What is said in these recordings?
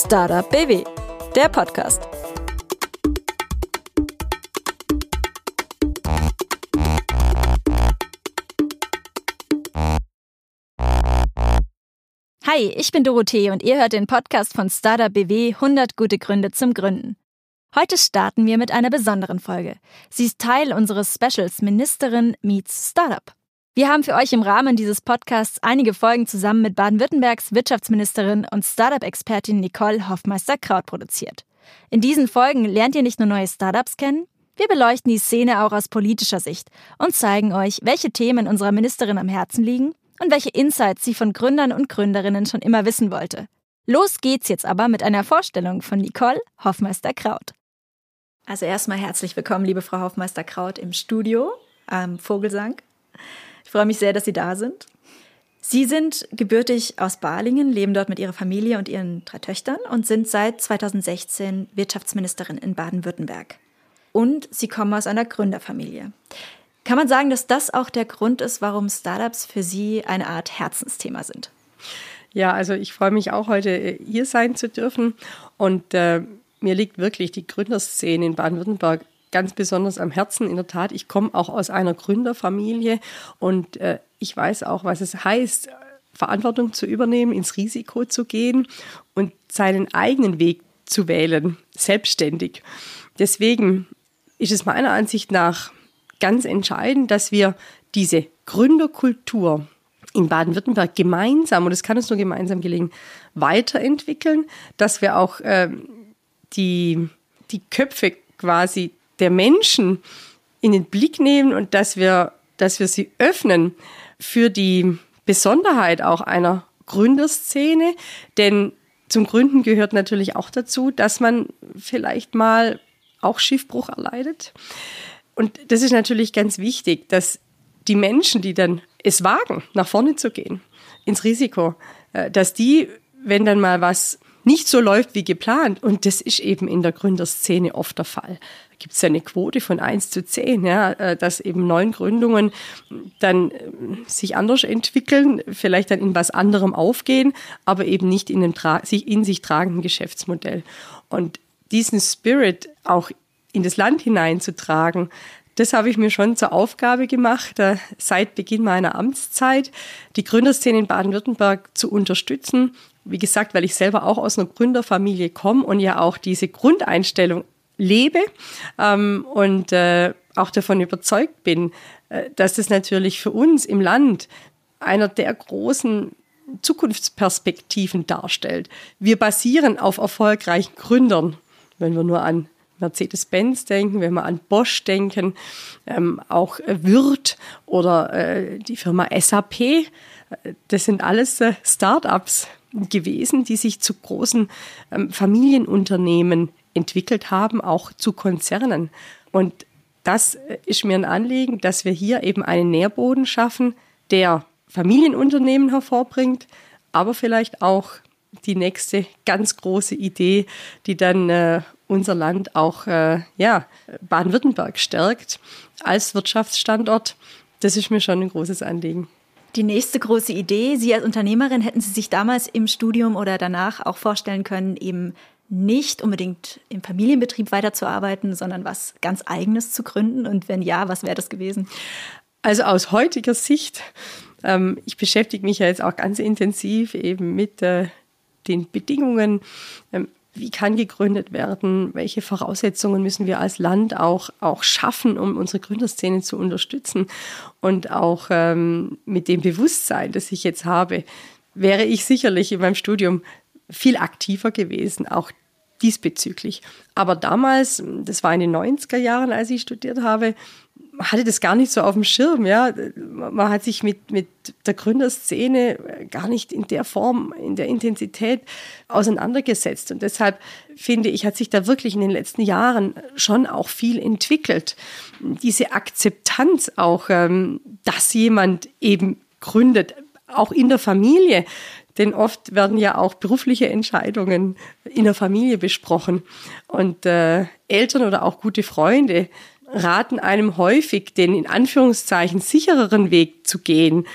Startup BW, der Podcast. Hi, ich bin Dorothee und ihr hört den Podcast von Startup BW 100 gute Gründe zum Gründen. Heute starten wir mit einer besonderen Folge. Sie ist Teil unseres Specials Ministerin meets Startup. Wir haben für euch im Rahmen dieses Podcasts einige Folgen zusammen mit Baden-Württembergs Wirtschaftsministerin und Startup-Expertin Nicole Hoffmeister-Kraut produziert. In diesen Folgen lernt ihr nicht nur neue Startups kennen, wir beleuchten die Szene auch aus politischer Sicht und zeigen euch, welche Themen unserer Ministerin am Herzen liegen und welche Insights sie von Gründern und Gründerinnen schon immer wissen wollte. Los geht's jetzt aber mit einer Vorstellung von Nicole Hoffmeister-Kraut. Also erstmal herzlich willkommen, liebe Frau Hoffmeister-Kraut, im Studio am Vogelsang. Ich freue mich sehr, dass Sie da sind. Sie sind gebürtig aus Balingen, leben dort mit Ihrer Familie und Ihren drei Töchtern und sind seit 2016 Wirtschaftsministerin in Baden-Württemberg. Und Sie kommen aus einer Gründerfamilie. Kann man sagen, dass das auch der Grund ist, warum Startups für Sie eine Art Herzensthema sind? Ja, also ich freue mich auch heute äh, hier sein zu dürfen und äh, mir liegt wirklich die Gründerszene in Baden-Württemberg ganz besonders am Herzen. In der Tat, ich komme auch aus einer Gründerfamilie und äh, ich weiß auch, was es heißt, Verantwortung zu übernehmen, ins Risiko zu gehen und seinen eigenen Weg zu wählen, selbstständig. Deswegen ist es meiner Ansicht nach ganz entscheidend, dass wir diese Gründerkultur in Baden-Württemberg gemeinsam, und es kann uns nur gemeinsam gelingen, weiterentwickeln, dass wir auch äh, die, die Köpfe quasi der Menschen in den Blick nehmen und dass wir, dass wir sie öffnen für die Besonderheit auch einer Gründerszene. Denn zum Gründen gehört natürlich auch dazu, dass man vielleicht mal auch Schiffbruch erleidet. Und das ist natürlich ganz wichtig, dass die Menschen, die dann es wagen, nach vorne zu gehen, ins Risiko, äh, dass die, wenn dann mal was nicht so läuft wie geplant, und das ist eben in der Gründerszene oft der Fall, gibt es ja eine Quote von 1 zu 10, ja, äh, dass eben neun Gründungen dann äh, sich anders entwickeln, vielleicht dann in was anderem aufgehen, aber eben nicht in einem sich in sich tragenden Geschäftsmodell. Und diesen Spirit auch in das Land hineinzutragen, das habe ich mir schon zur Aufgabe gemacht, äh, seit Beginn meiner Amtszeit, die Gründerszene in Baden-Württemberg zu unterstützen. Wie gesagt, weil ich selber auch aus einer Gründerfamilie komme und ja auch diese Grundeinstellung lebe ähm, und äh, auch davon überzeugt bin, äh, dass das natürlich für uns im Land einer der großen Zukunftsperspektiven darstellt. Wir basieren auf erfolgreichen Gründern, wenn wir nur an Mercedes-Benz denken, wenn wir an Bosch denken, ähm, auch Würth oder äh, die Firma SAP. Äh, das sind alles äh, Start-ups gewesen, die sich zu großen ähm, Familienunternehmen entwickelt haben, auch zu Konzernen. Und das ist mir ein Anliegen, dass wir hier eben einen Nährboden schaffen, der Familienunternehmen hervorbringt, aber vielleicht auch die nächste ganz große Idee, die dann äh, unser Land auch äh, ja, Baden-Württemberg stärkt als Wirtschaftsstandort. Das ist mir schon ein großes Anliegen. Die nächste große Idee, Sie als Unternehmerin, hätten Sie sich damals im Studium oder danach auch vorstellen können, eben nicht unbedingt im Familienbetrieb weiterzuarbeiten, sondern was ganz eigenes zu gründen? Und wenn ja, was wäre das gewesen? Also aus heutiger Sicht, ähm, ich beschäftige mich ja jetzt auch ganz intensiv eben mit äh, den Bedingungen. Ähm, wie kann gegründet werden? Welche Voraussetzungen müssen wir als Land auch, auch schaffen, um unsere Gründerszene zu unterstützen? Und auch ähm, mit dem Bewusstsein, das ich jetzt habe, wäre ich sicherlich in meinem Studium viel aktiver gewesen, auch diesbezüglich. Aber damals, das war in den 90er Jahren, als ich studiert habe, hatte das gar nicht so auf dem Schirm, ja. Man hat sich mit, mit der Gründerszene gar nicht in der Form, in der Intensität auseinandergesetzt. Und deshalb finde ich, hat sich da wirklich in den letzten Jahren schon auch viel entwickelt. Diese Akzeptanz auch, ähm, dass jemand eben gründet, auch in der Familie, denn oft werden ja auch berufliche Entscheidungen in der Familie besprochen. Und äh, Eltern oder auch gute Freunde raten einem häufig, den in Anführungszeichen sichereren Weg zu gehen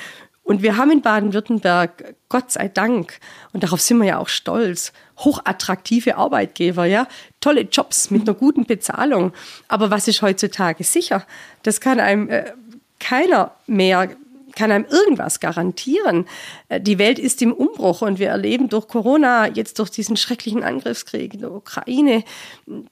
Und wir haben in Baden-Württemberg, Gott sei Dank, und darauf sind wir ja auch stolz, hochattraktive Arbeitgeber, ja, tolle Jobs mit einer guten Bezahlung. Aber was ist heutzutage sicher? Das kann einem äh, keiner mehr kann einem irgendwas garantieren. Äh, die Welt ist im Umbruch und wir erleben durch Corona, jetzt durch diesen schrecklichen Angriffskrieg in der Ukraine,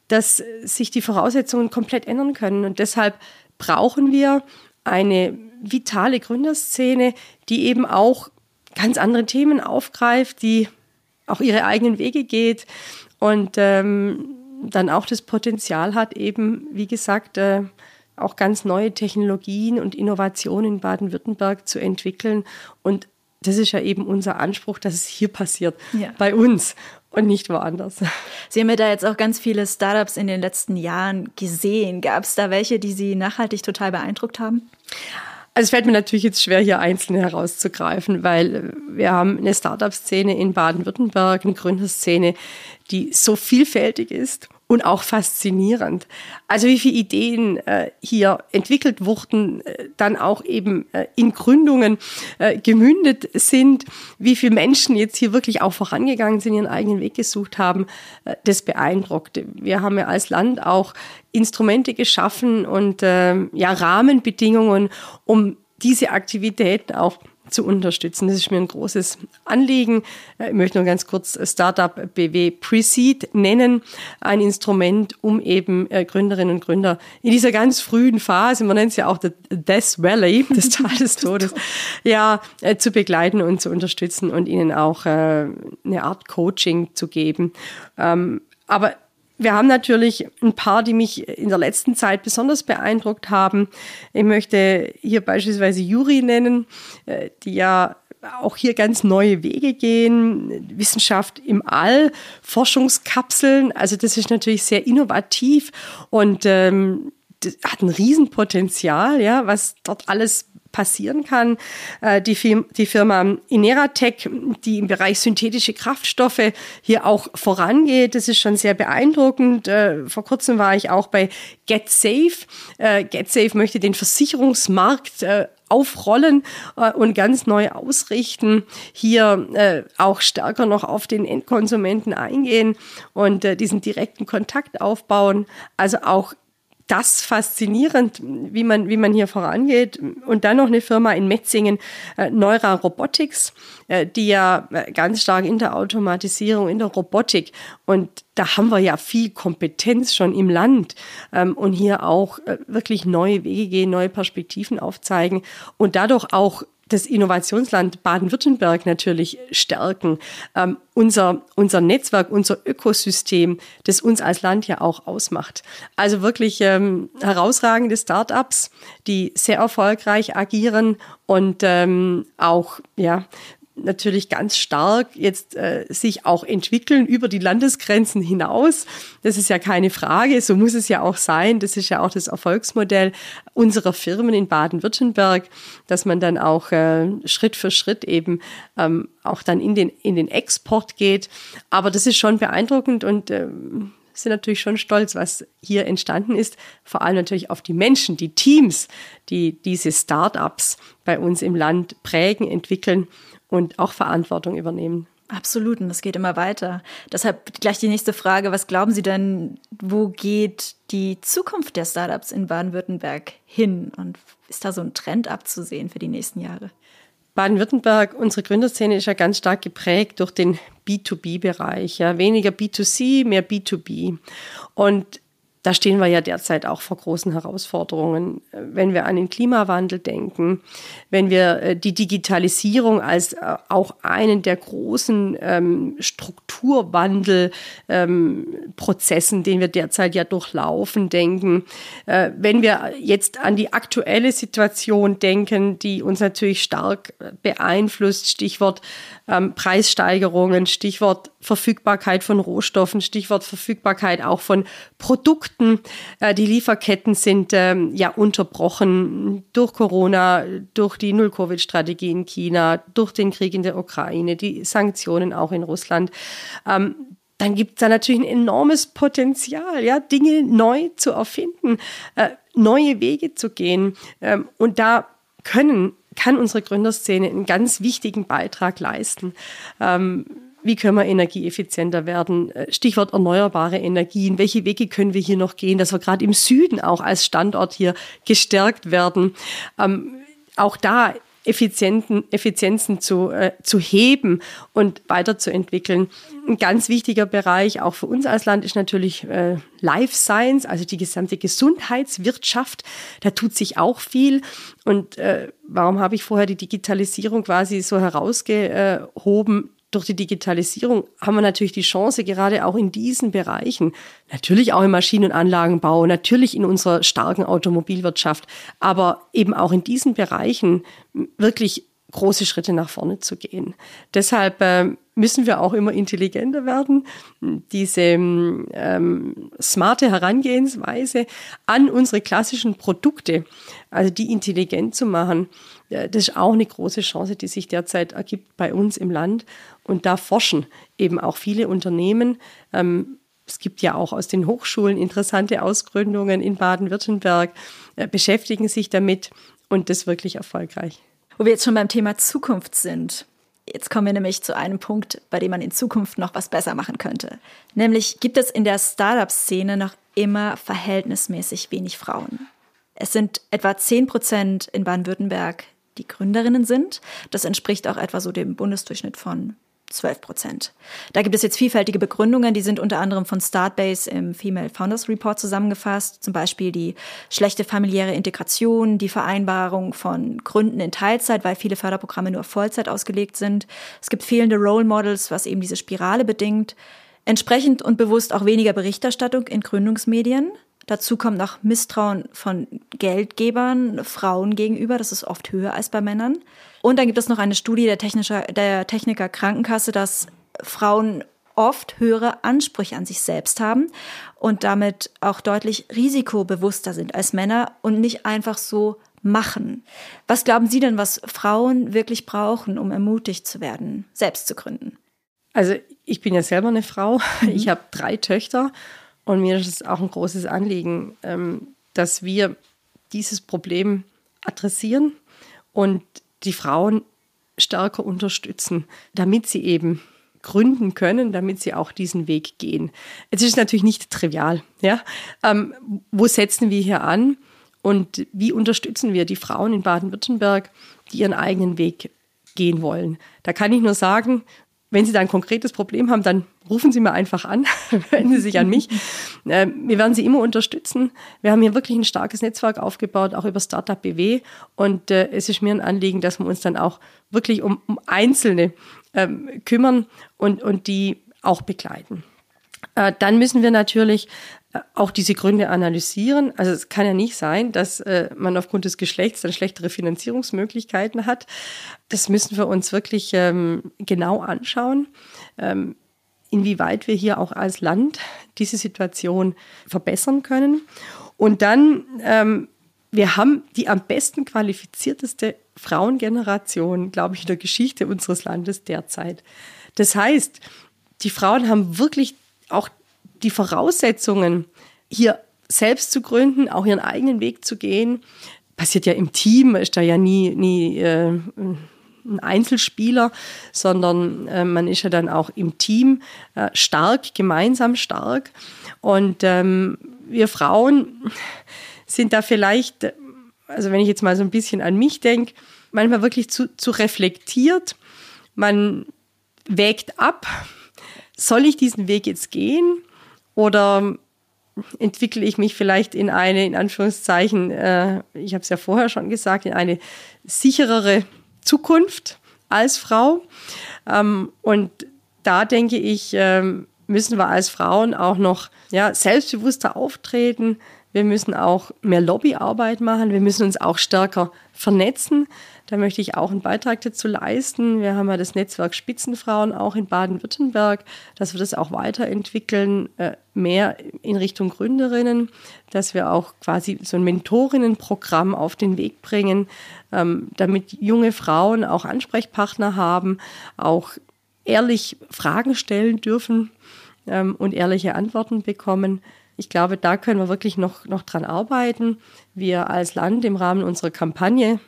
dass sich die Voraussetzungen komplett ändern können. Und deshalb brauchen wir eine vitale Gründerszene, die eben auch ganz andere Themen aufgreift, die auch ihre eigenen Wege geht und ähm, dann auch das Potenzial hat, eben, wie gesagt, äh, auch ganz neue Technologien und Innovationen in Baden-Württemberg zu entwickeln. Und das ist ja eben unser Anspruch, dass es hier passiert, ja. bei uns und nicht woanders. Sie haben ja da jetzt auch ganz viele Startups in den letzten Jahren gesehen. Gab es da welche, die Sie nachhaltig total beeindruckt haben? Also es fällt mir natürlich jetzt schwer, hier einzelne herauszugreifen, weil wir haben eine Startup-Szene in Baden-Württemberg, eine Gründerszene, die so vielfältig ist und auch faszinierend. Also wie viele Ideen äh, hier entwickelt wurden, äh, dann auch eben äh, in Gründungen äh, gemündet sind, wie viele Menschen jetzt hier wirklich auch vorangegangen sind, ihren eigenen Weg gesucht haben, äh, das beeindruckt. Wir haben ja als Land auch Instrumente geschaffen und äh, ja Rahmenbedingungen, um diese Aktivitäten auch zu unterstützen. Das ist mir ein großes Anliegen. Äh, ich möchte nur ganz kurz Startup BW Precede nennen. Ein Instrument, um eben äh, Gründerinnen und Gründer in dieser ganz frühen Phase, man nennt es ja auch das Death Valley, das Tal des Todes, ja, äh, zu begleiten und zu unterstützen und ihnen auch eine Art Coaching zu geben. Ähm, aber wir haben natürlich ein paar, die mich in der letzten Zeit besonders beeindruckt haben. Ich möchte hier beispielsweise Juri nennen, äh, die ja auch hier ganz neue Wege gehen. Wissenschaft im All, Forschungskapseln. Also das ist natürlich sehr innovativ und ähm, hat ein Riesenpotenzial, ja, was dort alles passieren kann. Äh, die, Firma Ineratec, die im Bereich synthetische Kraftstoffe hier auch vorangeht, das ist schon sehr beeindruckend. Äh, vor kurzem war ich auch bei GetSafe. Äh, GetSafe möchte den Versicherungsmarkt aufrollen und ganz neu ausrichten, hier auch stärker noch auf den Endkonsumenten eingehen und diesen direkten Kontakt aufbauen. Also auch das faszinierend, wie man, wie man hier vorangeht. Und dann noch eine Firma in Metzingen, äh, Neura Robotics, äh, die ja äh, ganz stark in der Automatisierung, in der Robotik und da haben wir ja viel Kompetenz schon im Land ähm, und hier auch äh, wirklich neue Wege gehen, neue Perspektiven aufzeigen und dadurch auch das Innovationsland Baden-Württemberg natürlich stärken. Ähm, unser, unser Netzwerk, unser Ökosystem, das uns als Land ja auch ausmacht. Also wirklich ähm, herausragende Startups, die sehr erfolgreich agieren und ähm, auch ja, natürlich ganz stark jetzt äh, sich auch entwickeln über die Landesgrenzen hinaus. Das ist ja keine Frage, so muss es ja auch sein. Das ist ja auch das Erfolgsmodell unserer Firmen in Baden-Württemberg, dass man dann auch äh, Schritt für Schritt eben ähm, auch dann in den, in den Export geht. Aber das ist schon beeindruckend und äh, sind natürlich schon stolz, was hier entstanden ist. Vor allem natürlich auf die Menschen, die Teams, die diese Start-ups bei uns im Land prägen, entwickeln und auch Verantwortung übernehmen. Absolut, und das geht immer weiter. Deshalb gleich die nächste Frage. Was glauben Sie denn, wo geht die Zukunft der Startups in Baden-Württemberg hin? Und ist da so ein Trend abzusehen für die nächsten Jahre? Baden-Württemberg, unsere Gründerszene ist ja ganz stark geprägt durch den B2B-Bereich. Ja. Weniger B2C, mehr B2B. Und da stehen wir ja derzeit auch vor großen Herausforderungen. Wenn wir an den Klimawandel denken, wenn wir äh, die Digitalisierung als äh, auch einen der großen ähm, Strukturwandelprozessen, ähm, den wir derzeit ja durchlaufen, denken, äh, wenn wir jetzt an die aktuelle Situation denken, die uns natürlich stark beeinflusst, Stichwort ähm, Preissteigerungen, Stichwort Verfügbarkeit von Rohstoffen, Stichwort Verfügbarkeit auch von Produkten. Äh, die Lieferketten sind ähm, ja unterbrochen durch Corona, durch die Null-Covid-Strategie in China, durch den Krieg in der Ukraine, die Sanktionen auch in Russland. Ähm, dann gibt es da natürlich ein enormes Potenzial, ja, Dinge neu zu erfinden, äh, neue Wege zu gehen. Ähm, und da können kann unsere Gründerszene einen ganz wichtigen Beitrag leisten. Wie können wir energieeffizienter werden? Äh, Stichwort erneuerbare Energien. Welche Wege können wir hier noch gehen, dass wir gerade im Süden auch als Standort hier gestärkt werden? Ähm, auch da Effizienten, Effizienzen zu, äh, zu heben und weiterzuentwickeln. Ein ganz wichtiger Bereich auch für uns als Land ist natürlich äh, Life Science, also die gesamte Gesundheitswirtschaft. Da tut sich auch viel. Und äh, warum habe ich vorher die Digitalisierung quasi so herausgehoben? Durch die Digitalisierung haben wir natürlich die Chance, gerade auch in diesen Bereichen, natürlich auch im Maschinen- und Anlagenbau, natürlich in unserer starken Automobilwirtschaft, aber eben auch in diesen Bereichen wirklich große Schritte nach vorne zu gehen. Deshalb äh, müssen wir auch immer intelligenter werden. Diese ähm, smarte Herangehensweise an unsere klassischen Produkte, also die intelligent zu machen, äh, das ist auch eine große Chance, die sich derzeit ergibt bei uns im Land. Und da forschen eben auch viele Unternehmen. Ähm, es gibt ja auch aus den Hochschulen interessante Ausgründungen in Baden-Württemberg, äh, beschäftigen sich damit und das wirklich erfolgreich. Wo wir jetzt schon beim Thema Zukunft sind. Jetzt kommen wir nämlich zu einem Punkt, bei dem man in Zukunft noch was besser machen könnte. Nämlich gibt es in der Startup-Szene noch immer verhältnismäßig wenig Frauen. Es sind etwa 10 Prozent in Baden-Württemberg, die Gründerinnen sind. Das entspricht auch etwa so dem Bundesdurchschnitt von 12 Prozent. Da gibt es jetzt vielfältige Begründungen, die sind unter anderem von Startbase im Female Founders Report zusammengefasst, zum Beispiel die schlechte familiäre Integration, die Vereinbarung von Gründen in Teilzeit, weil viele Förderprogramme nur auf Vollzeit ausgelegt sind. Es gibt fehlende Role Models, was eben diese Spirale bedingt. Entsprechend und bewusst auch weniger Berichterstattung in Gründungsmedien. Dazu kommt noch Misstrauen von Geldgebern Frauen gegenüber. Das ist oft höher als bei Männern. Und dann gibt es noch eine Studie der, Technischer, der Techniker Krankenkasse, dass Frauen oft höhere Ansprüche an sich selbst haben und damit auch deutlich risikobewusster sind als Männer und nicht einfach so machen. Was glauben Sie denn, was Frauen wirklich brauchen, um ermutigt zu werden, selbst zu gründen? Also ich bin ja selber eine Frau. Mhm. Ich habe drei Töchter und mir ist es auch ein großes Anliegen, ähm, dass wir dieses Problem adressieren und die Frauen stärker unterstützen, damit sie eben gründen können, damit sie auch diesen Weg gehen. Es ist natürlich nicht trivial. Ja? Ähm, wo setzen wir hier an und wie unterstützen wir die Frauen in Baden-Württemberg, die ihren eigenen Weg gehen wollen? Da kann ich nur sagen, wenn Sie da ein konkretes Problem haben, dann rufen Sie mir einfach an, wenden Sie sich an mich. Ähm, wir werden Sie immer unterstützen. Wir haben hier wirklich ein starkes Netzwerk aufgebaut, auch über Startup BW. Und äh, es ist mir ein Anliegen, dass wir uns dann auch wirklich um, um Einzelne ähm, kümmern und, und die auch begleiten. Äh, dann müssen wir natürlich auch diese Gründe analysieren. Also es kann ja nicht sein, dass äh, man aufgrund des Geschlechts dann schlechtere Finanzierungsmöglichkeiten hat. Das müssen wir uns wirklich ähm, genau anschauen, ähm, inwieweit wir hier auch als Land diese Situation verbessern können. Und dann, ähm, wir haben die am besten qualifizierteste Frauengeneration, glaube ich, in der Geschichte unseres Landes derzeit. Das heißt, die Frauen haben wirklich auch die Voraussetzungen, hier selbst zu gründen, auch ihren eigenen Weg zu gehen, passiert ja im Team, ist da ja nie, nie äh, ein Einzelspieler, sondern äh, man ist ja dann auch im Team äh, stark, gemeinsam stark. Und ähm, wir Frauen sind da vielleicht, also wenn ich jetzt mal so ein bisschen an mich denke, manchmal wirklich zu, zu reflektiert. Man wägt ab, soll ich diesen Weg jetzt gehen? Oder entwickle ich mich vielleicht in eine, in Anführungszeichen, äh, ich habe es ja vorher schon gesagt, in eine sicherere Zukunft als Frau. Ähm, und da denke ich, ähm, müssen wir als Frauen auch noch ja, selbstbewusster auftreten, wir müssen auch mehr Lobbyarbeit machen. Wir müssen uns auch stärker vernetzen. Da möchte ich auch einen Beitrag dazu leisten. Wir haben ja das Netzwerk Spitzenfrauen auch in Baden-Württemberg, dass wir das auch weiterentwickeln, äh, mehr in Richtung Gründerinnen, dass wir auch quasi so ein Mentorinnenprogramm auf den Weg bringen, ähm, damit junge Frauen auch Ansprechpartner haben, auch ehrlich Fragen stellen dürfen ähm, und ehrliche Antworten bekommen. Ich glaube, da können wir wirklich noch, noch dran arbeiten. Wir als Land im Rahmen unserer Kampagne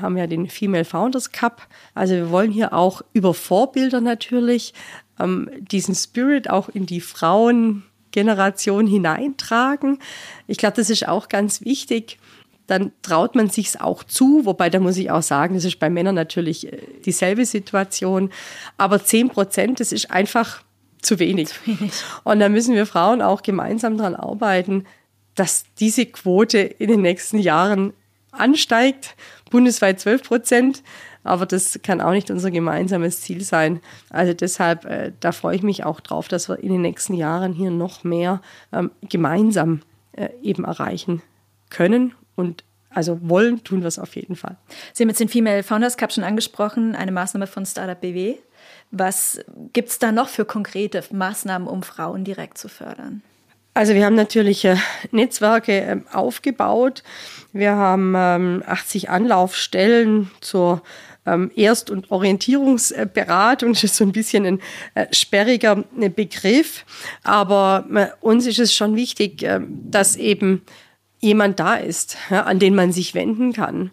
haben ja den Female Founders Cup. Also wir wollen hier auch über Vorbilder natürlich ähm, diesen Spirit auch in die Frauengeneration hineintragen. Ich glaube, das ist auch ganz wichtig. Dann traut man sich's auch zu, wobei da muss ich auch sagen, das ist bei Männern natürlich äh, dieselbe Situation. Aber zehn Prozent, das ist einfach zu wenig. zu wenig. Und da müssen wir Frauen auch gemeinsam daran arbeiten, dass diese Quote in den nächsten Jahren ansteigt. Bundesweit 12 Prozent. Aber das kann auch nicht unser gemeinsames Ziel sein. Also deshalb, äh, da freue ich mich auch drauf, dass wir in den nächsten Jahren hier noch mehr ähm, gemeinsam äh, eben erreichen können und also wollen tun wir es auf jeden Fall. Sie haben jetzt den Female Founders Cup schon angesprochen, eine Maßnahme von Startup BW. Was gibt es da noch für konkrete Maßnahmen, um Frauen direkt zu fördern? Also wir haben natürlich äh, Netzwerke äh, aufgebaut. Wir haben ähm, 80 Anlaufstellen zur ähm, Erst- und Orientierungsberatung. Das ist so ein bisschen ein äh, sperriger äh, Begriff. Aber uns ist es schon wichtig, dass eben jemand da ist, an den man sich wenden kann.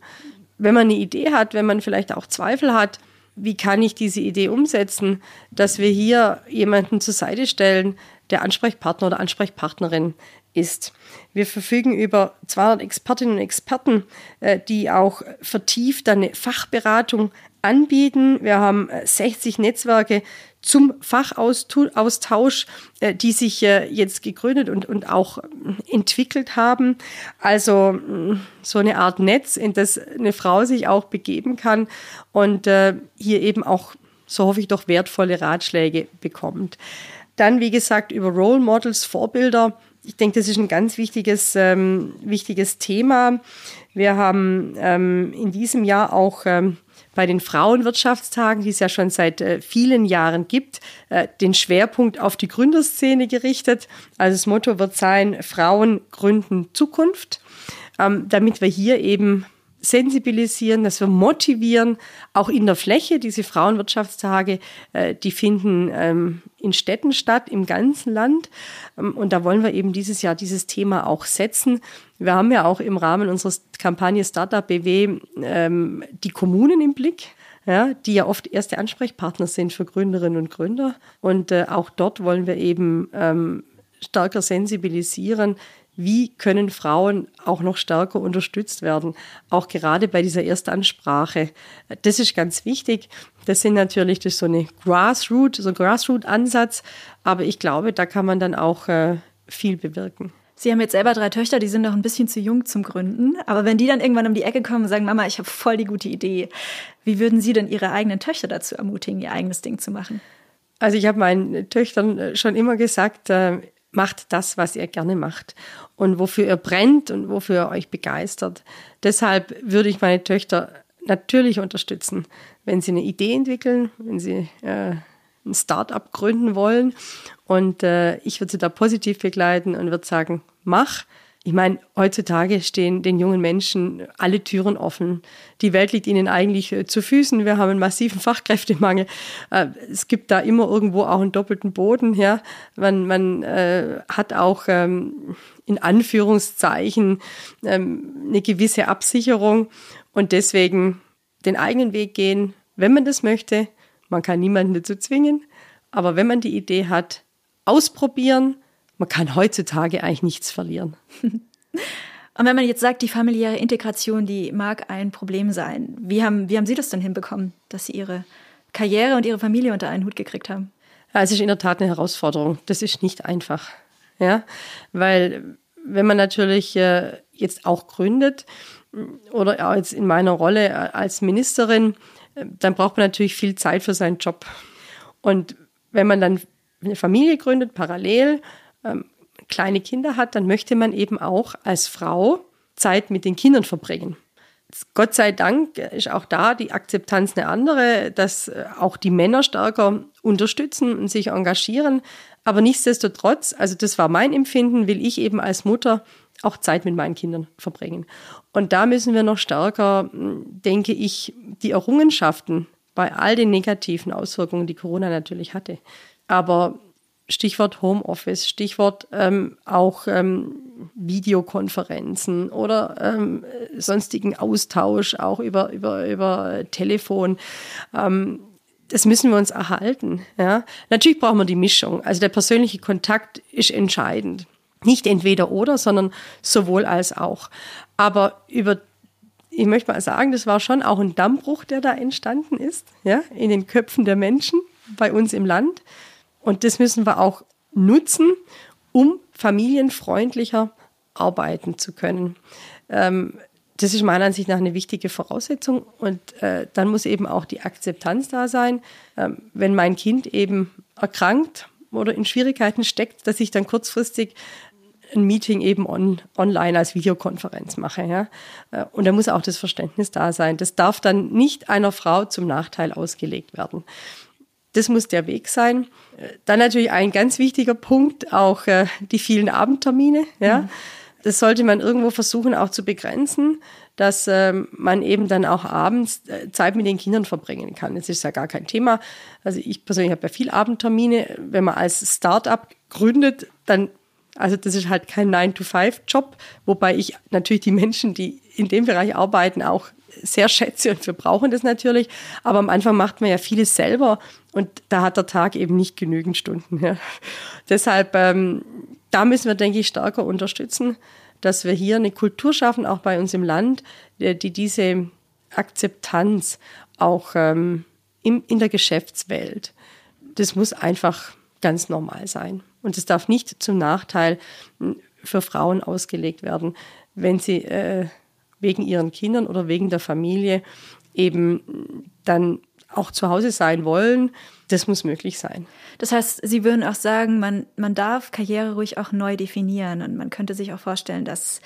Wenn man eine Idee hat, wenn man vielleicht auch Zweifel hat, wie kann ich diese Idee umsetzen, dass wir hier jemanden zur Seite stellen, der Ansprechpartner oder Ansprechpartnerin ist. Wir verfügen über 200 Expertinnen und Experten, äh, die auch vertieft eine Fachberatung anbieten. Wir haben 60 äh, Netzwerke zum Fachaustausch, äh, die sich jetzt gegründet und, und auch entwickelt haben. Also mm, so eine Art Netz, in das eine Frau sich auch begeben kann und hier eben auch, so hoffe ich doch, wertvolle Ratschläge bekommt. Dann, wie gesagt, über Role Models, Vorbilder. Ich denke, das ist ein ganz wichtiges, ähm, wichtiges Thema. Wir haben ähm, in diesem Jahr auch ähm, bei den Frauenwirtschaftstagen, die es ja schon seit äh, vielen Jahren gibt, äh, den Schwerpunkt auf die Gründerszene gerichtet. Also das Motto wird sein, Frauen gründen Zukunft, ähm, damit wir hier eben sensibilisieren, dass wir motivieren, auch in der Fläche. Diese Frauenwirtschaftstage, äh, die finden ähm, in Städten statt, im ganzen Land. Ähm, und da wollen wir eben dieses Jahr dieses Thema auch setzen. Wir haben ja auch im Rahmen unserer Kampagne Startup BW ähm, die Kommunen im Blick. Ja, die ja oft erste Ansprechpartner sind für Gründerinnen und Gründer. Und äh, auch dort wollen wir eben ähm, stärker sensibilisieren, wie können Frauen auch noch stärker unterstützt werden, auch gerade bei dieser Erstansprache. Das ist ganz wichtig. Das sind natürlich das so eine Grassroot, so ein Grassroot-Ansatz, aber ich glaube, da kann man dann auch äh, viel bewirken. Sie haben jetzt selber drei Töchter, die sind noch ein bisschen zu jung zum Gründen. Aber wenn die dann irgendwann um die Ecke kommen und sagen, Mama, ich habe voll die gute Idee, wie würden Sie denn Ihre eigenen Töchter dazu ermutigen, ihr eigenes Ding zu machen? Also ich habe meinen Töchtern schon immer gesagt, äh, macht das, was ihr gerne macht und wofür ihr brennt und wofür ihr euch begeistert. Deshalb würde ich meine Töchter natürlich unterstützen, wenn sie eine Idee entwickeln, wenn sie äh, ein Start-up gründen wollen. Und äh, ich würde sie da positiv begleiten und würde sagen, mach. Ich meine, heutzutage stehen den jungen Menschen alle Türen offen. Die Welt liegt ihnen eigentlich äh, zu Füßen. Wir haben einen massiven Fachkräftemangel. Äh, es gibt da immer irgendwo auch einen doppelten Boden. Ja, man, man äh, hat auch ähm, in Anführungszeichen ähm, eine gewisse Absicherung und deswegen den eigenen Weg gehen, wenn man das möchte. Man kann niemanden dazu zwingen, aber wenn man die Idee hat, ausprobieren man kann heutzutage eigentlich nichts verlieren. Und wenn man jetzt sagt, die familiäre Integration, die mag ein Problem sein, wie haben, wie haben Sie das denn hinbekommen, dass Sie Ihre Karriere und Ihre Familie unter einen Hut gekriegt haben? Ja, es ist in der Tat eine Herausforderung. Das ist nicht einfach. Ja, weil wenn man natürlich äh, jetzt auch gründet oder jetzt in meiner Rolle äh, als Ministerin, äh, dann braucht man natürlich viel Zeit für seinen Job. Und wenn man dann eine Familie gründet, parallel, ähm, kleine Kinder hat, dann möchte man eben auch als Frau Zeit mit den Kindern verbringen. Gott sei Dank ist auch da die Akzeptanz eine andere, dass äh, auch die Männer stärker unterstützen und sich engagieren. Aber nichtsdestotrotz, also das war mein Empfinden, will ich eben als Mutter auch Zeit mit meinen Kindern verbringen. Und da müssen wir noch stärker, hm, denke ich, die Errungenschaften bei all den negativen Auswirkungen, die Corona natürlich hatte, aber Stichwort Homeoffice, Stichwort ähm, auch ähm, Videokonferenzen oder ähm, sonstigen Austausch, auch über, über, über Telefon. Ähm, das müssen wir uns erhalten. Ja. Natürlich brauchen wir die Mischung. Also der persönliche Kontakt ist entscheidend. Nicht entweder oder, sondern sowohl als auch. Aber über ich möchte mal sagen, das war schon auch ein Dammbruch, der da entstanden ist, ja, in den Köpfen der Menschen bei uns im Land. Und das müssen wir auch nutzen, um familienfreundlicher arbeiten zu können. Ähm, das ist meiner Ansicht nach eine wichtige Voraussetzung. Und äh, dann muss eben auch die Akzeptanz da sein, ähm, wenn mein Kind eben erkrankt oder in Schwierigkeiten steckt, dass ich dann kurzfristig ein Meeting eben on, online als Videokonferenz mache. Ja? Äh, und da muss auch das Verständnis da sein. Das darf dann nicht einer Frau zum Nachteil ausgelegt werden. Das muss der Weg sein. Dann natürlich ein ganz wichtiger Punkt, auch äh, die vielen Abendtermine. Ja? Mhm. Das sollte man irgendwo versuchen auch zu begrenzen, dass ähm, man eben dann auch abends äh, Zeit mit den Kindern verbringen kann. Das ist ja gar kein Thema. Also ich persönlich habe ja viel Abendtermine. Wenn man als Start-up gründet, dann also das ist halt kein 9-to-5-Job, wobei ich natürlich die Menschen, die in dem Bereich arbeiten, auch sehr schätze und wir brauchen das natürlich. Aber am Anfang macht man ja vieles selber und da hat der Tag eben nicht genügend Stunden. Ja. Deshalb, ähm, da müssen wir, denke ich, stärker unterstützen, dass wir hier eine Kultur schaffen, auch bei uns im Land, die diese Akzeptanz auch ähm, in, in der Geschäftswelt, das muss einfach ganz normal sein. Und es darf nicht zum Nachteil hm, für Frauen ausgelegt werden, wenn sie äh, wegen ihren Kindern oder wegen der Familie eben dann auch zu Hause sein wollen. Das muss möglich sein. Das heißt, Sie würden auch sagen, man, man darf Karriere ruhig auch neu definieren und man könnte sich auch vorstellen, dass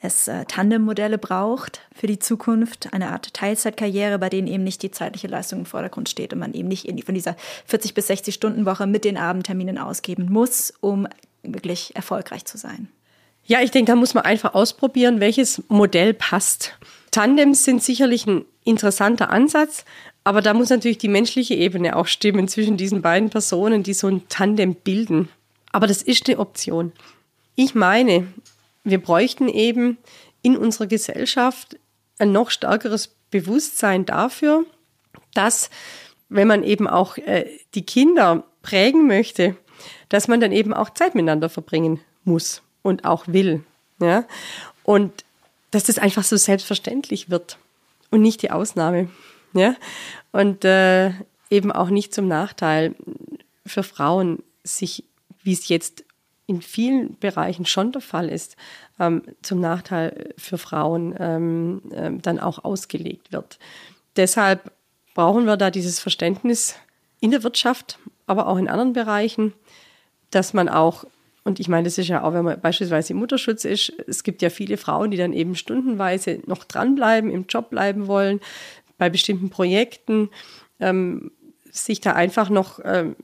es äh, Tandemmodelle braucht für die Zukunft, eine Art Teilzeitkarriere, bei denen eben nicht die zeitliche Leistung im Vordergrund steht und man eben nicht von dieser 40 bis 60 Stunden Woche mit den Abendterminen ausgeben muss, um wirklich erfolgreich zu sein. Ja, ich denke, da muss man einfach ausprobieren, welches Modell passt. Tandems sind sicherlich ein interessanter Ansatz, aber da muss natürlich die menschliche Ebene auch stimmen zwischen diesen beiden Personen, die so ein Tandem bilden. Aber das ist eine Option. Ich meine, wir bräuchten eben in unserer Gesellschaft ein noch stärkeres Bewusstsein dafür, dass wenn man eben auch äh, die Kinder prägen möchte, dass man dann eben auch Zeit miteinander verbringen muss und auch will. Ja? Und dass das einfach so selbstverständlich wird und nicht die Ausnahme. Ja? Und äh, eben auch nicht zum Nachteil für Frauen, sich, wie es jetzt in vielen Bereichen schon der Fall ist, ähm, zum Nachteil für Frauen ähm, ähm, dann auch ausgelegt wird. Deshalb brauchen wir da dieses Verständnis in der Wirtschaft, aber auch in anderen Bereichen, dass man auch, und ich meine, das ist ja auch, wenn man beispielsweise im Mutterschutz ist, es gibt ja viele Frauen, die dann eben stundenweise noch dranbleiben, im Job bleiben wollen, bei bestimmten Projekten, ähm, sich da einfach noch ähm,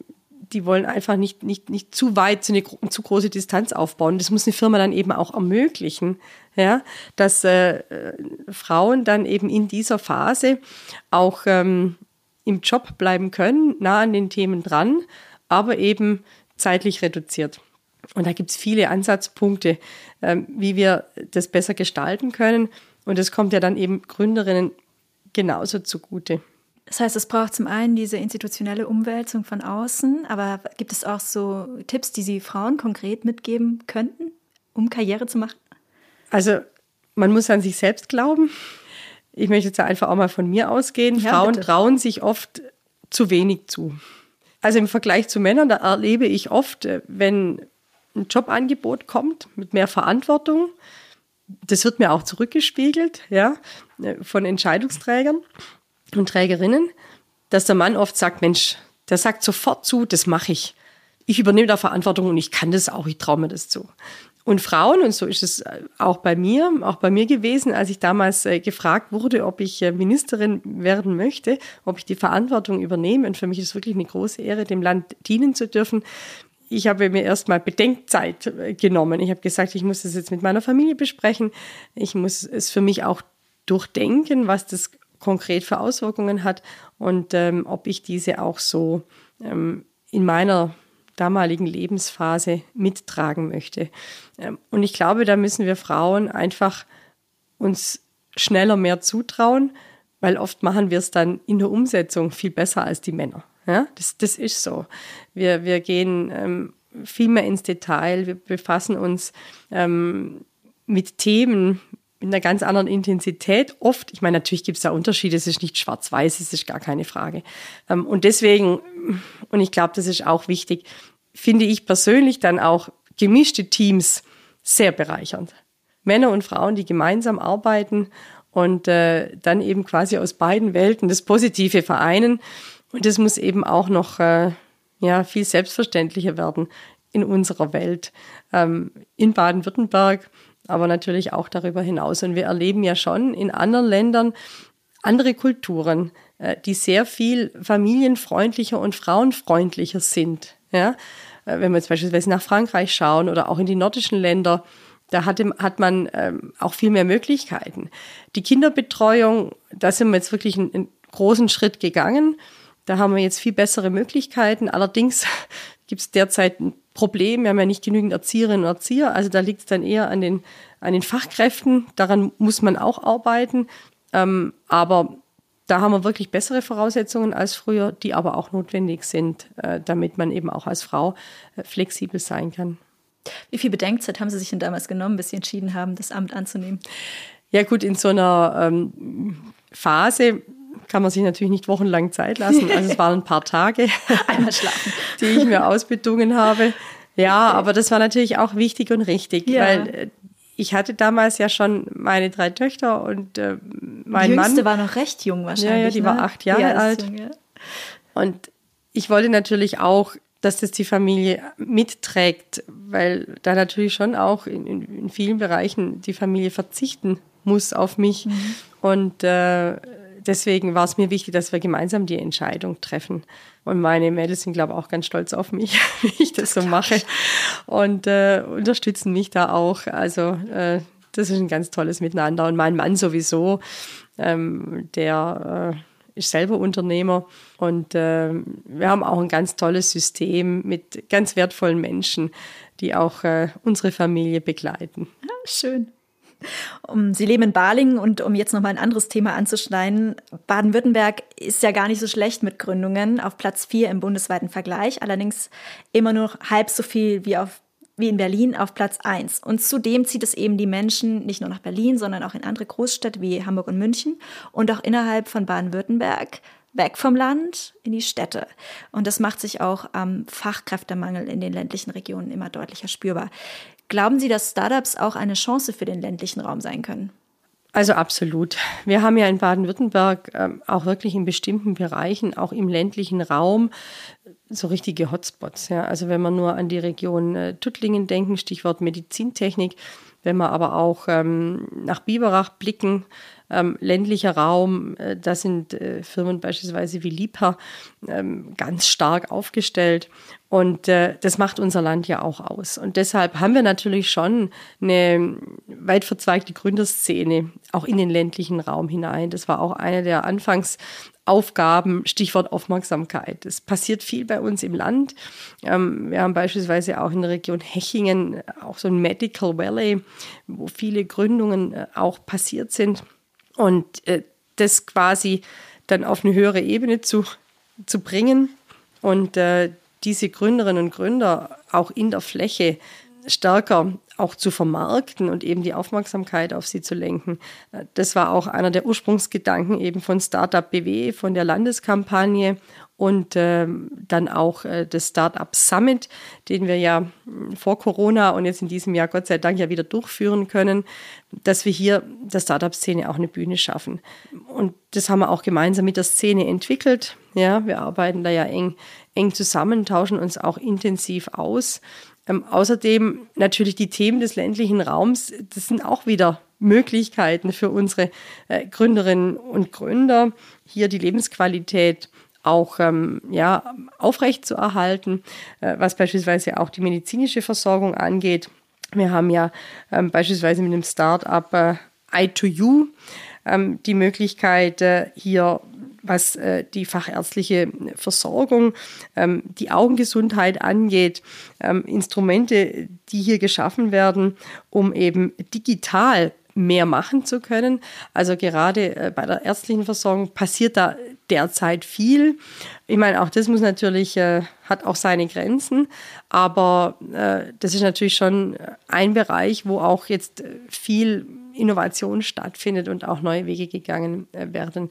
die wollen einfach nicht, nicht, nicht zu weit, so eine zu große Distanz aufbauen. Das muss eine Firma dann eben auch ermöglichen, ja, dass äh, Frauen dann eben in dieser Phase auch ähm, im Job bleiben können, nah an den Themen dran, aber eben zeitlich reduziert. Und da gibt es viele Ansatzpunkte, ähm, wie wir das besser gestalten können. Und das kommt ja dann eben Gründerinnen genauso zugute. Das heißt, es braucht zum einen diese institutionelle Umwälzung von außen, aber gibt es auch so Tipps, die Sie Frauen konkret mitgeben könnten, um Karriere zu machen? Also man muss an sich selbst glauben. Ich möchte jetzt einfach auch mal von mir ausgehen. Ja, Frauen bitte. trauen sich oft zu wenig zu. Also im Vergleich zu Männern, da erlebe ich oft, äh, wenn ein Jobangebot kommt mit mehr Verantwortung, das wird mir auch zurückgespiegelt, ja, äh, von Entscheidungsträgern und Trägerinnen, dass der Mann oft sagt, Mensch, der sagt sofort zu, das mache ich. Ich übernehme da Verantwortung und ich kann das auch, ich traue mir das zu. Und Frauen, und so ist es auch bei mir, auch bei mir gewesen, als ich damals äh, gefragt wurde, ob ich äh, Ministerin werden möchte, ob ich die Verantwortung übernehme. Und für mich ist es wirklich eine große Ehre, dem Land dienen zu dürfen. Ich habe mir erstmal Bedenkzeit äh, genommen. Ich habe gesagt, ich muss das jetzt mit meiner Familie besprechen. Ich muss es für mich auch durchdenken, was das konkret für Auswirkungen hat und ähm, ob ich diese auch so ähm, in meiner damaligen Lebensphase mittragen möchte. Ähm, und ich glaube, da müssen wir Frauen einfach uns schneller mehr zutrauen, weil oft machen wir es dann in der Umsetzung viel besser als die Männer. Ja, das, das ist so. Wir, wir gehen ähm, viel mehr ins Detail, wir befassen uns ähm, mit Themen mit einer ganz anderen Intensität. Oft, ich meine, natürlich gibt es da Unterschiede, es ist nicht schwarz-weiß, es ist gar keine Frage. Ähm, und deswegen, und ich glaube, das ist auch wichtig, finde ich persönlich dann auch gemischte Teams sehr bereichernd. Männer und Frauen, die gemeinsam arbeiten und äh, dann eben quasi aus beiden Welten das Positive vereinen. Und das muss eben auch noch äh, ja, viel selbstverständlicher werden in unserer Welt. Ähm, in Baden-Württemberg, aber natürlich auch darüber hinaus. Und wir erleben ja schon in anderen Ländern andere Kulturen, äh, die sehr viel familienfreundlicher und frauenfreundlicher sind. Ja? Äh, wenn wir jetzt beispielsweise nach Frankreich schauen oder auch in die nordischen Länder, da hat, hat man ähm, auch viel mehr Möglichkeiten. Die Kinderbetreuung, da sind wir jetzt wirklich einen, einen großen Schritt gegangen. Da haben wir jetzt viel bessere Möglichkeiten. Allerdings gibt es derzeit ein Problem. Wir haben ja nicht genügend Erzieherinnen und Erzieher. Also da liegt es dann eher an den, an den Fachkräften. Daran muss man auch arbeiten. Ähm, aber da haben wir wirklich bessere Voraussetzungen als früher, die aber auch notwendig sind, äh, damit man eben auch als Frau äh, flexibel sein kann. Wie viel Bedenkzeit haben Sie sich denn damals genommen, bis Sie entschieden haben, das Amt anzunehmen? Ja gut, in so einer ähm, Phase kann man sich natürlich nicht wochenlang Zeit lassen. Also es waren ein paar Tage, Einmal schlafen. die ich mir ausbedungen habe. Ja, aber das war natürlich auch wichtig und richtig, ja. weil äh, ich hatte damals ja schon meine drei Töchter und äh, mein die Mann. Die jüngste war noch recht jung wahrscheinlich. Ja, ja die ne? war acht Jahre ja, alt. Jung, ja. Und ich wollte natürlich auch, dass das die Familie mitträgt, weil da natürlich schon auch in, in, in vielen Bereichen die Familie verzichten muss auf mich. Mhm. Und äh, deswegen war es mir wichtig, dass wir gemeinsam die Entscheidung treffen. Und meine Mädels sind, glaube ich, auch ganz stolz auf mich, wie ich das, das so mache. Und äh, unterstützen mich da auch. Also äh, das ist ein ganz tolles Miteinander. Und mein Mann sowieso, ähm, der äh, ist selber Unternehmer. Und äh, wir haben auch ein ganz tolles System mit ganz wertvollen Menschen, die auch äh, unsere Familie begleiten. Ja, schön. Sie leben in Balingen und um jetzt nochmal ein anderes Thema anzuschneiden, Baden-Württemberg ist ja gar nicht so schlecht mit Gründungen, auf Platz vier im bundesweiten Vergleich, allerdings immer nur halb so viel wie auf wie in Berlin auf Platz eins. Und zudem zieht es eben die Menschen nicht nur nach Berlin, sondern auch in andere Großstädte wie Hamburg und München und auch innerhalb von Baden-Württemberg weg vom Land in die Städte. Und das macht sich auch am Fachkräftemangel in den ländlichen Regionen immer deutlicher spürbar. Glauben Sie, dass Startups auch eine Chance für den ländlichen Raum sein können? Also absolut. Wir haben ja in Baden-Württemberg äh, auch wirklich in bestimmten Bereichen, auch im ländlichen Raum, so richtige Hotspots. Ja. Also wenn wir nur an die Region äh, Tuttlingen denken, Stichwort Medizintechnik, wenn wir aber auch ähm, nach Biberach blicken, ähm, ländlicher Raum, äh, da sind äh, Firmen beispielsweise wie Liebherr ähm, ganz stark aufgestellt. Und äh, das macht unser Land ja auch aus. Und deshalb haben wir natürlich schon eine weit verzweigte Gründerszene, auch in den ländlichen Raum hinein. Das war auch eine der Anfangsaufgaben, Stichwort Aufmerksamkeit. Es passiert viel bei uns im Land. Ähm, wir haben beispielsweise auch in der Region Hechingen auch so ein Medical Valley, wo viele Gründungen äh, auch passiert sind. Und äh, das quasi dann auf eine höhere Ebene zu, zu bringen und äh, diese Gründerinnen und Gründer auch in der Fläche stärker auch zu vermarkten und eben die Aufmerksamkeit auf sie zu lenken. Das war auch einer der Ursprungsgedanken eben von Startup BW, von der Landeskampagne und äh, dann auch äh, das Startup Summit, den wir ja vor Corona und jetzt in diesem Jahr Gott sei Dank ja wieder durchführen können, dass wir hier der Startup-Szene auch eine Bühne schaffen. Und das haben wir auch gemeinsam mit der Szene entwickelt. Ja, wir arbeiten da ja eng eng zusammen, tauschen uns auch intensiv aus. Ähm, außerdem natürlich die Themen des ländlichen Raums, das sind auch wieder Möglichkeiten für unsere äh, Gründerinnen und Gründer, hier die Lebensqualität auch ähm, ja, aufrecht äh, was beispielsweise auch die medizinische Versorgung angeht. Wir haben ja ähm, beispielsweise mit dem Start-up äh, I2U ähm, die Möglichkeit, äh, hier was äh, die fachärztliche Versorgung, ähm, die Augengesundheit angeht, ähm, Instrumente, die hier geschaffen werden, um eben digital mehr machen zu können. Also gerade äh, bei der ärztlichen Versorgung passiert da derzeit viel. Ich meine, auch das muss natürlich, äh, hat auch seine Grenzen, aber äh, das ist natürlich schon ein Bereich, wo auch jetzt viel Innovation stattfindet und auch neue Wege gegangen äh, werden.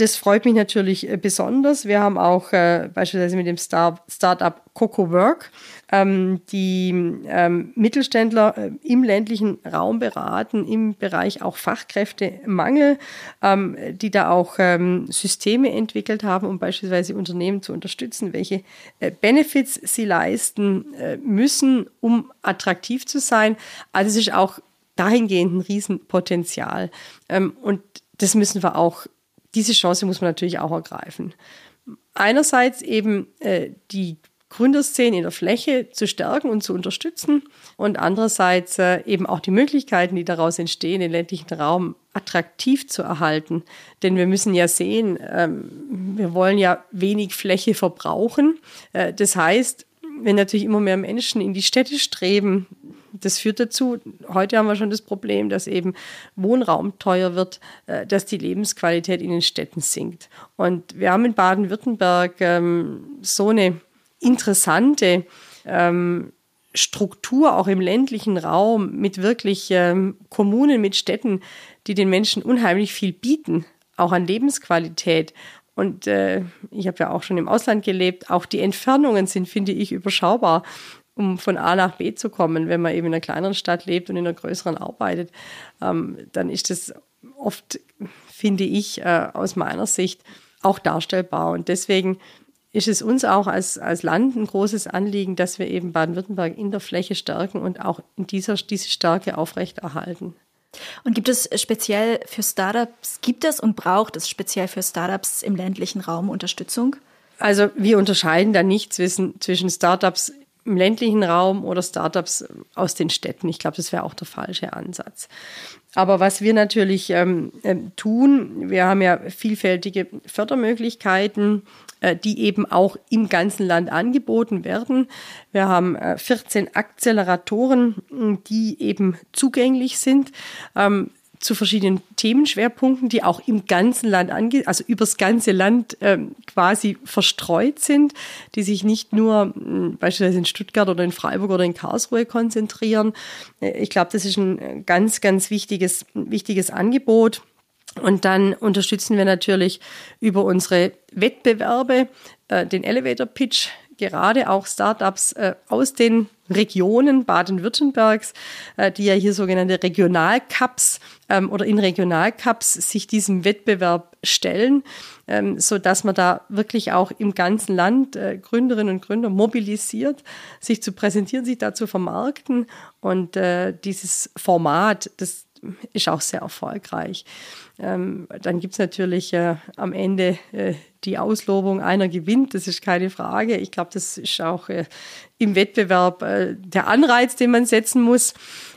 Das freut mich natürlich äh, besonders. Wir haben auch äh, beispielsweise mit dem Star Startup Coco Work ähm, die ähm, Mittelständler äh, im ländlichen Raum beraten, im Bereich auch Fachkräftemangel, ähm, die da auch ähm, Systeme entwickelt haben, um beispielsweise Unternehmen zu unterstützen, welche äh, Benefits sie leisten äh, müssen, um attraktiv zu sein. Also es ist auch dahingehend ein Riesenpotenzial. Ähm, und das müssen wir auch, diese Chance muss man natürlich auch ergreifen. Einerseits eben äh, die Gründerszene in der Fläche zu stärken und zu unterstützen und andererseits äh, eben auch die Möglichkeiten, die daraus entstehen, den ländlichen Raum attraktiv zu erhalten. Denn wir müssen ja sehen, ähm, wir wollen ja wenig Fläche verbrauchen. Äh, das heißt, wenn natürlich immer mehr Menschen in die Städte streben, das führt dazu, heute haben wir schon das Problem, dass eben Wohnraum teuer wird, äh, dass die Lebensqualität in den Städten sinkt. Und wir haben in Baden-Württemberg ähm, so eine interessante ähm, Struktur auch im ländlichen Raum mit wirklich ähm, Kommunen, mit Städten, die den Menschen unheimlich viel bieten, auch an Lebensqualität. Und äh, ich habe ja auch schon im Ausland gelebt. Auch die Entfernungen sind, finde ich, überschaubar um von A nach B zu kommen. Wenn man eben in einer kleineren Stadt lebt und in einer größeren arbeitet, ähm, dann ist das oft, finde ich, äh, aus meiner Sicht auch darstellbar. Und deswegen ist es uns auch als, als Land ein großes Anliegen, dass wir eben Baden-Württemberg in der Fläche stärken und auch in dieser, diese Stärke aufrechterhalten. Und gibt es speziell für Startups, gibt es und braucht es speziell für Startups im ländlichen Raum Unterstützung? Also wir unterscheiden da nicht zwischen, zwischen Startups im ländlichen Raum oder Startups aus den Städten. Ich glaube, das wäre auch der falsche Ansatz. Aber was wir natürlich ähm, ähm, tun, wir haben ja vielfältige Fördermöglichkeiten, äh, die eben auch im ganzen Land angeboten werden. Wir haben äh, 14 Akzeleratoren, die eben zugänglich sind. Ähm, zu verschiedenen Themenschwerpunkten, die auch im ganzen Land ange also übers ganze Land ähm, quasi verstreut sind, die sich nicht nur hm, beispielsweise in Stuttgart oder in Freiburg oder in Karlsruhe konzentrieren. Äh, ich glaube, das ist ein äh, ganz, ganz wichtiges, wichtiges Angebot. Und dann unterstützen wir natürlich über unsere Wettbewerbe äh, den Elevator Pitch gerade auch Startups äh, aus den Regionen Baden-Württembergs, äh, die ja hier sogenannte Regionalcups ähm, oder in Regionalcups sich diesem Wettbewerb stellen, ähm, so dass man da wirklich auch im ganzen Land äh, Gründerinnen und Gründer mobilisiert, sich zu präsentieren, sich da zu vermarkten und äh, dieses Format, das ist auch sehr erfolgreich. Ähm, dann gibt es natürlich äh, am Ende äh, die Auslobung, einer gewinnt, das ist keine Frage. Ich glaube, das ist auch äh, im Wettbewerb äh, der Anreiz, den man setzen muss.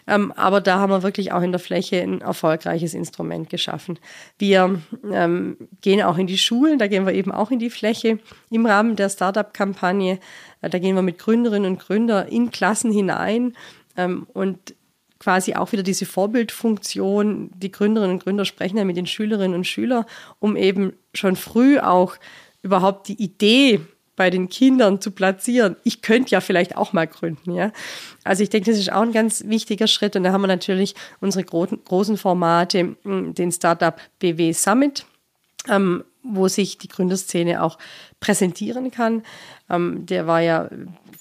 Ähm, aber da haben wir wirklich auch in der Fläche ein erfolgreiches Instrument geschaffen. Wir ähm, gehen auch in die Schulen, da gehen wir eben auch in die Fläche im Rahmen der Startup-Kampagne. Äh, da gehen wir mit Gründerinnen und Gründern in Klassen hinein ähm, und quasi auch wieder diese Vorbildfunktion. Die Gründerinnen und Gründer sprechen ja mit den Schülerinnen und Schülern, um eben schon früh auch überhaupt die Idee bei den Kindern zu platzieren. Ich könnte ja vielleicht auch mal gründen, ja. Also ich denke, das ist auch ein ganz wichtiger Schritt. Und da haben wir natürlich unsere großen Formate, den Startup BW Summit, ähm, wo sich die Gründerszene auch präsentieren kann. Ähm, der war ja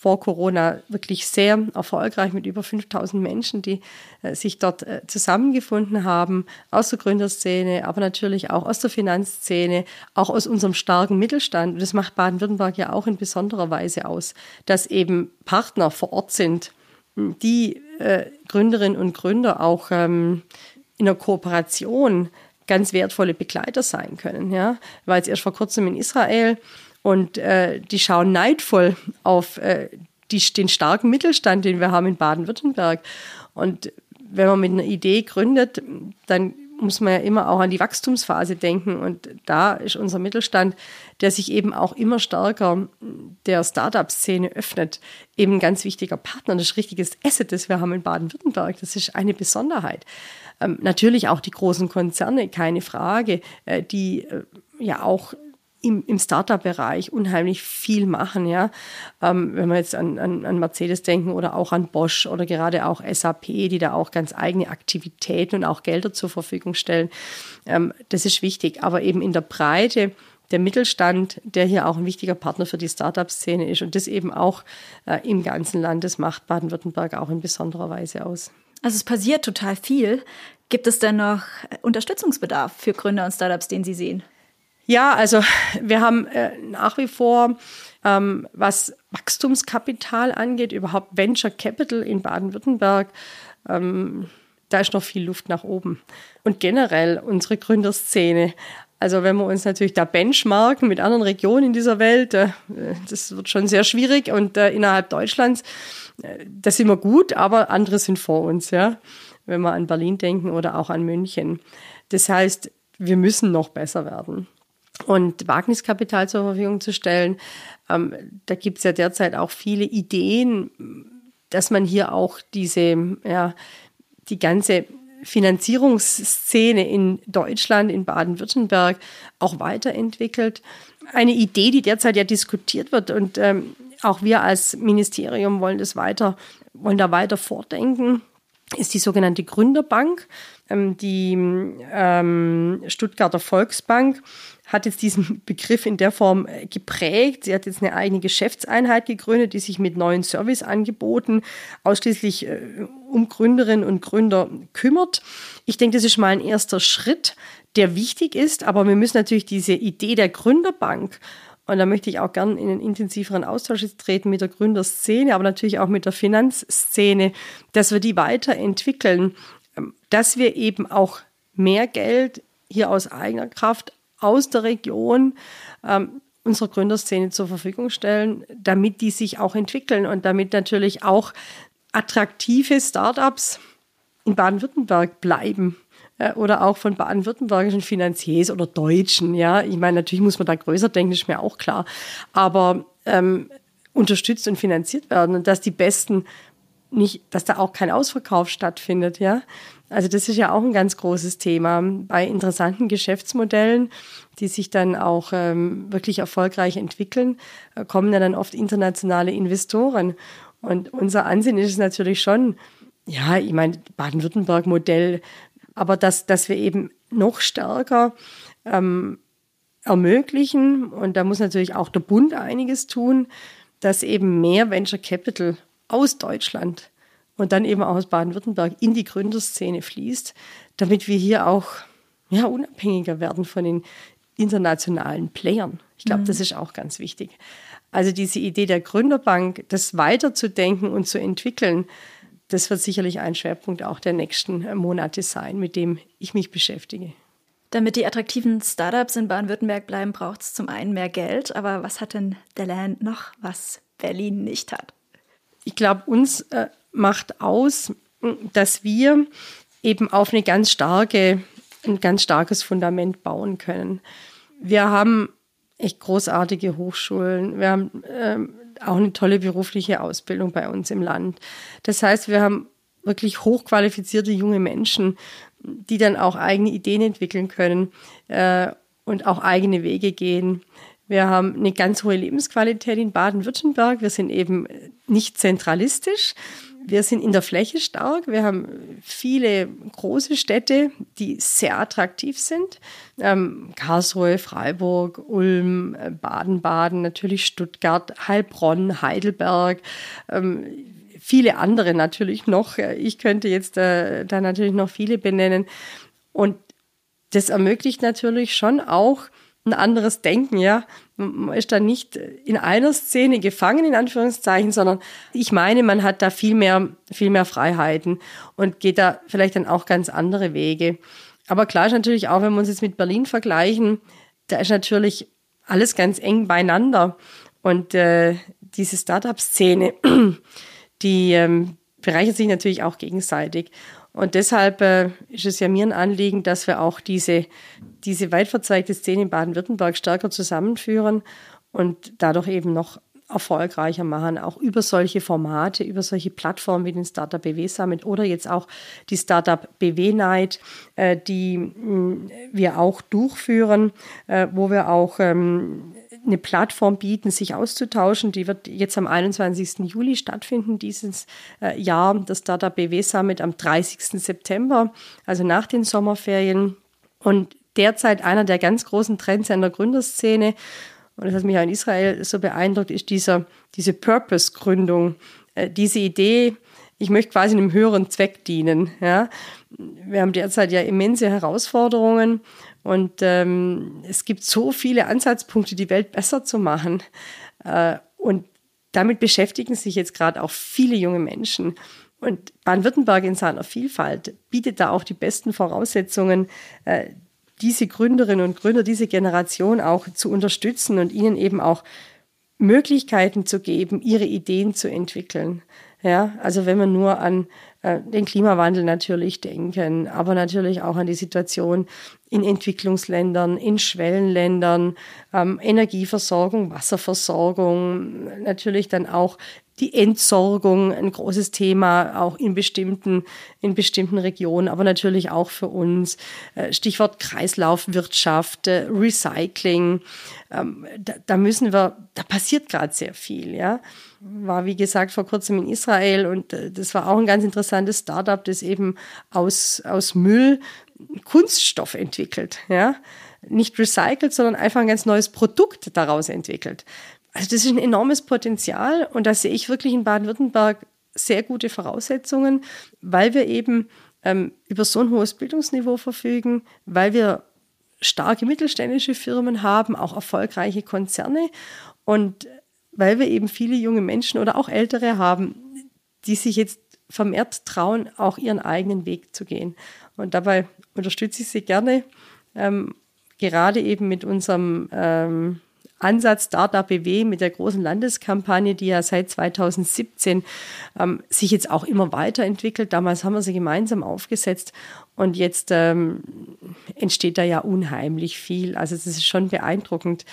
vor Corona wirklich sehr erfolgreich mit über 5000 Menschen, die äh, sich dort äh, zusammengefunden haben, aus der Gründerszene, aber natürlich auch aus der Finanzszene, auch aus unserem starken Mittelstand. Und das macht Baden-Württemberg ja auch in besonderer Weise aus, dass eben Partner vor Ort sind, die äh, Gründerinnen und Gründer auch ähm, in der Kooperation ganz wertvolle Begleiter sein können. Ja, war jetzt erst vor kurzem in Israel und äh, die schauen neidvoll auf äh, die, den starken Mittelstand, den wir haben in Baden-Württemberg. Und wenn man mit einer Idee gründet, dann muss man ja immer auch an die Wachstumsphase denken. Und da ist unser Mittelstand, der sich eben auch immer stärker der Startup-Szene öffnet, eben ein ganz wichtiger Partner. Das ist ein richtiges Asset, das wir haben in Baden-Württemberg. Das ist eine Besonderheit. Ähm, natürlich auch die großen Konzerne, keine Frage, äh, die äh, ja auch im, im Startup-Bereich unheimlich viel machen, ja. Ähm, wenn wir jetzt an, an, an Mercedes denken oder auch an Bosch oder gerade auch SAP, die da auch ganz eigene Aktivitäten und auch Gelder zur Verfügung stellen. Ähm, das ist wichtig. Aber eben in der Breite der Mittelstand, der hier auch ein wichtiger Partner für die Startup-Szene ist und das eben auch äh, im ganzen Land, das macht Baden-Württemberg auch in besonderer Weise aus. Also es passiert total viel. Gibt es denn noch Unterstützungsbedarf für Gründer und Startups, den Sie sehen? Ja, also wir haben äh, nach wie vor, ähm, was Wachstumskapital angeht, überhaupt Venture Capital in Baden-Württemberg, ähm, da ist noch viel Luft nach oben. Und generell unsere Gründerszene. Also wenn wir uns natürlich da benchmarken mit anderen Regionen in dieser Welt, äh, das wird schon sehr schwierig und äh, innerhalb Deutschlands, äh, das sind wir gut, aber andere sind vor uns, ja. Wenn wir an Berlin denken oder auch an München. Das heißt, wir müssen noch besser werden und Wagniskapital zur Verfügung zu stellen. Ähm, da gibt es ja derzeit auch viele Ideen, dass man hier auch diese, ja, die ganze Finanzierungsszene in Deutschland, in Baden-Württemberg auch weiterentwickelt. Eine Idee, die derzeit ja diskutiert wird und ähm, auch wir als Ministerium wollen das weiter, wollen da weiter vordenken, ist die sogenannte Gründerbank. Ähm, die ähm, Stuttgarter Volksbank hat jetzt diesen Begriff in der Form äh, geprägt. Sie hat jetzt eine eigene Geschäftseinheit gegründet, die sich mit neuen Serviceangeboten ausschließlich äh, um Gründerinnen und Gründer kümmert. Ich denke, das ist mal ein erster Schritt, der wichtig ist, aber wir müssen natürlich diese Idee der Gründerbank und da möchte ich auch gern in einen intensiveren Austausch treten mit der Gründerszene, aber natürlich auch mit der Finanzszene, dass wir die weiterentwickeln, ähm, dass wir eben auch mehr Geld hier aus eigener Kraft aus der Region ähm, unserer Gründerszene zur Verfügung stellen, damit die sich auch entwickeln und damit natürlich auch attraktive Startups in Baden-Württemberg bleiben oder auch von baden-württembergischen Finanziers oder Deutschen. Ja, ich meine, natürlich muss man da größer denken, ist mir auch klar. Aber ähm, unterstützt und finanziert werden und dass die Besten nicht, dass da auch kein Ausverkauf stattfindet, ja. Also das ist ja auch ein ganz großes Thema bei interessanten Geschäftsmodellen, die sich dann auch ähm, wirklich erfolgreich entwickeln, äh, kommen ja dann oft internationale Investoren. Und unser Ansinn ist es natürlich schon, ja, ich meine, Baden-Württemberg-Modell, aber dass, dass wir eben noch stärker ähm, ermöglichen, und da muss natürlich auch der Bund einiges tun, dass eben mehr Venture Capital aus Deutschland und dann eben auch aus Baden-Württemberg in die Gründerszene fließt, damit wir hier auch ja, unabhängiger werden von den internationalen Playern. Ich glaube, mhm. das ist auch ganz wichtig. Also diese Idee der Gründerbank, das weiterzudenken und zu entwickeln, das wird sicherlich ein Schwerpunkt auch der nächsten Monate sein, mit dem ich mich beschäftige. Damit die attraktiven Startups in Baden-Württemberg bleiben, braucht es zum einen mehr Geld. Aber was hat denn der Land noch, was Berlin nicht hat? ich glaube, uns äh, macht aus, dass wir eben auf eine ganz starke, ein ganz starkes Fundament bauen können. Wir haben echt großartige Hochschulen. Wir haben ähm, auch eine tolle berufliche Ausbildung bei uns im Land. Das heißt, wir haben wirklich hochqualifizierte junge Menschen, die dann auch eigene Ideen entwickeln können äh, und auch eigene Wege gehen. Wir haben eine ganz hohe Lebensqualität in Baden-Württemberg. Wir sind eben nicht zentralistisch. Wir sind in der Fläche stark. Wir haben viele große Städte, die sehr attraktiv sind. Ähm, Karlsruhe, Freiburg, Ulm, äh, Baden-Baden, natürlich Stuttgart, Heilbronn, Heidelberg. Ähm, viele andere natürlich noch. Ich könnte jetzt äh, da natürlich noch viele benennen. Und das ermöglicht natürlich schon auch ein anderes Denken, ja. Man ist da nicht in einer Szene gefangen, in Anführungszeichen, sondern ich meine, man hat da viel mehr, viel mehr Freiheiten und geht da vielleicht dann auch ganz andere Wege. Aber klar ist natürlich auch, wenn wir uns jetzt mit Berlin vergleichen, da ist natürlich alles ganz eng beieinander. Und äh, diese Startup-Szene, die ähm, bereichert sich natürlich auch gegenseitig. Und deshalb äh, ist es ja mir ein Anliegen, dass wir auch diese, diese weit verzeigte Szene in Baden-Württemberg stärker zusammenführen und dadurch eben noch erfolgreicher machen, auch über solche Formate, über solche Plattformen wie den Startup BW Summit oder jetzt auch die Startup BW Night, äh, die mm, wir auch durchführen, äh, wo wir auch ähm, eine Plattform bieten, sich auszutauschen. Die wird jetzt am 21. Juli stattfinden, dieses äh, Jahr. Das Startup BW Summit am 30. September, also nach den Sommerferien. Und derzeit einer der ganz großen Trends in der Gründerszene und das hat mich auch in Israel so beeindruckt, ist dieser, diese Purpose-Gründung, äh, diese Idee, ich möchte quasi einem höheren Zweck dienen. Ja. Wir haben derzeit ja immense Herausforderungen und ähm, es gibt so viele Ansatzpunkte, die Welt besser zu machen. Äh, und damit beschäftigen sich jetzt gerade auch viele junge Menschen. Und Baden-Württemberg in seiner Vielfalt bietet da auch die besten Voraussetzungen, äh, diese Gründerinnen und Gründer, diese Generation auch zu unterstützen und ihnen eben auch Möglichkeiten zu geben, ihre Ideen zu entwickeln. Ja, also wenn man nur an äh, den Klimawandel natürlich denken, aber natürlich auch an die Situation in Entwicklungsländern, in Schwellenländern, ähm, Energieversorgung, Wasserversorgung, natürlich dann auch die Entsorgung ein großes Thema, auch in bestimmten, in bestimmten Regionen, aber natürlich auch für uns. Äh, Stichwort Kreislaufwirtschaft, äh, Recycling. Ähm, da, da müssen wir, da passiert gerade sehr viel, ja. War, wie gesagt, vor kurzem in Israel und äh, das war auch ein ganz interessantes Startup, das eben aus, aus Müll Kunststoff entwickelt, ja. Nicht recycelt, sondern einfach ein ganz neues Produkt daraus entwickelt. Also das ist ein enormes Potenzial und da sehe ich wirklich in Baden-Württemberg sehr gute Voraussetzungen, weil wir eben ähm, über so ein hohes Bildungsniveau verfügen, weil wir starke mittelständische Firmen haben, auch erfolgreiche Konzerne und weil wir eben viele junge Menschen oder auch ältere haben, die sich jetzt vermehrt trauen, auch ihren eigenen Weg zu gehen. Und dabei unterstütze ich sie gerne, ähm, gerade eben mit unserem ähm, Ansatz Startup BW mit der großen Landeskampagne, die ja seit 2017 ähm, sich jetzt auch immer weiterentwickelt. Damals haben wir sie gemeinsam aufgesetzt und jetzt ähm, entsteht da ja unheimlich viel. Also es ist schon beeindruckend,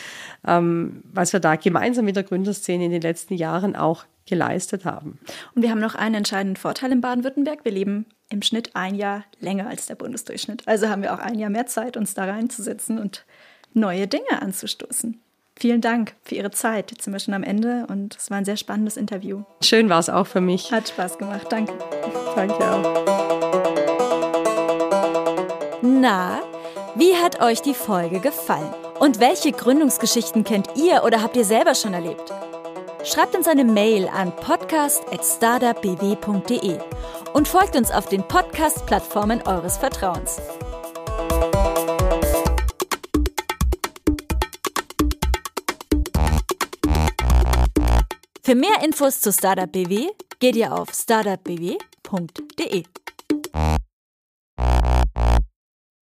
ähm, was wir da gemeinsam mit der Gründerszene in den letzten Jahren auch geleistet haben. Und wir haben noch einen entscheidenden Vorteil in Baden-Württemberg. Wir leben im Schnitt ein Jahr länger als der Bundesdurchschnitt. Also haben wir auch ein Jahr mehr Zeit, uns da reinzusetzen und neue Dinge anzustoßen. Vielen Dank für Ihre Zeit. Jetzt sind wir schon am Ende und es war ein sehr spannendes Interview. Schön war es auch für mich. Hat Spaß gemacht. Danke. Danke auch. Na, wie hat euch die Folge gefallen? Und welche Gründungsgeschichten kennt ihr oder habt ihr selber schon erlebt? Schreibt uns eine Mail an podcast.startupbw.de und folgt uns auf den Podcast-Plattformen eures Vertrauens. Für mehr Infos zu Startup BW geht ihr auf startupbw.de.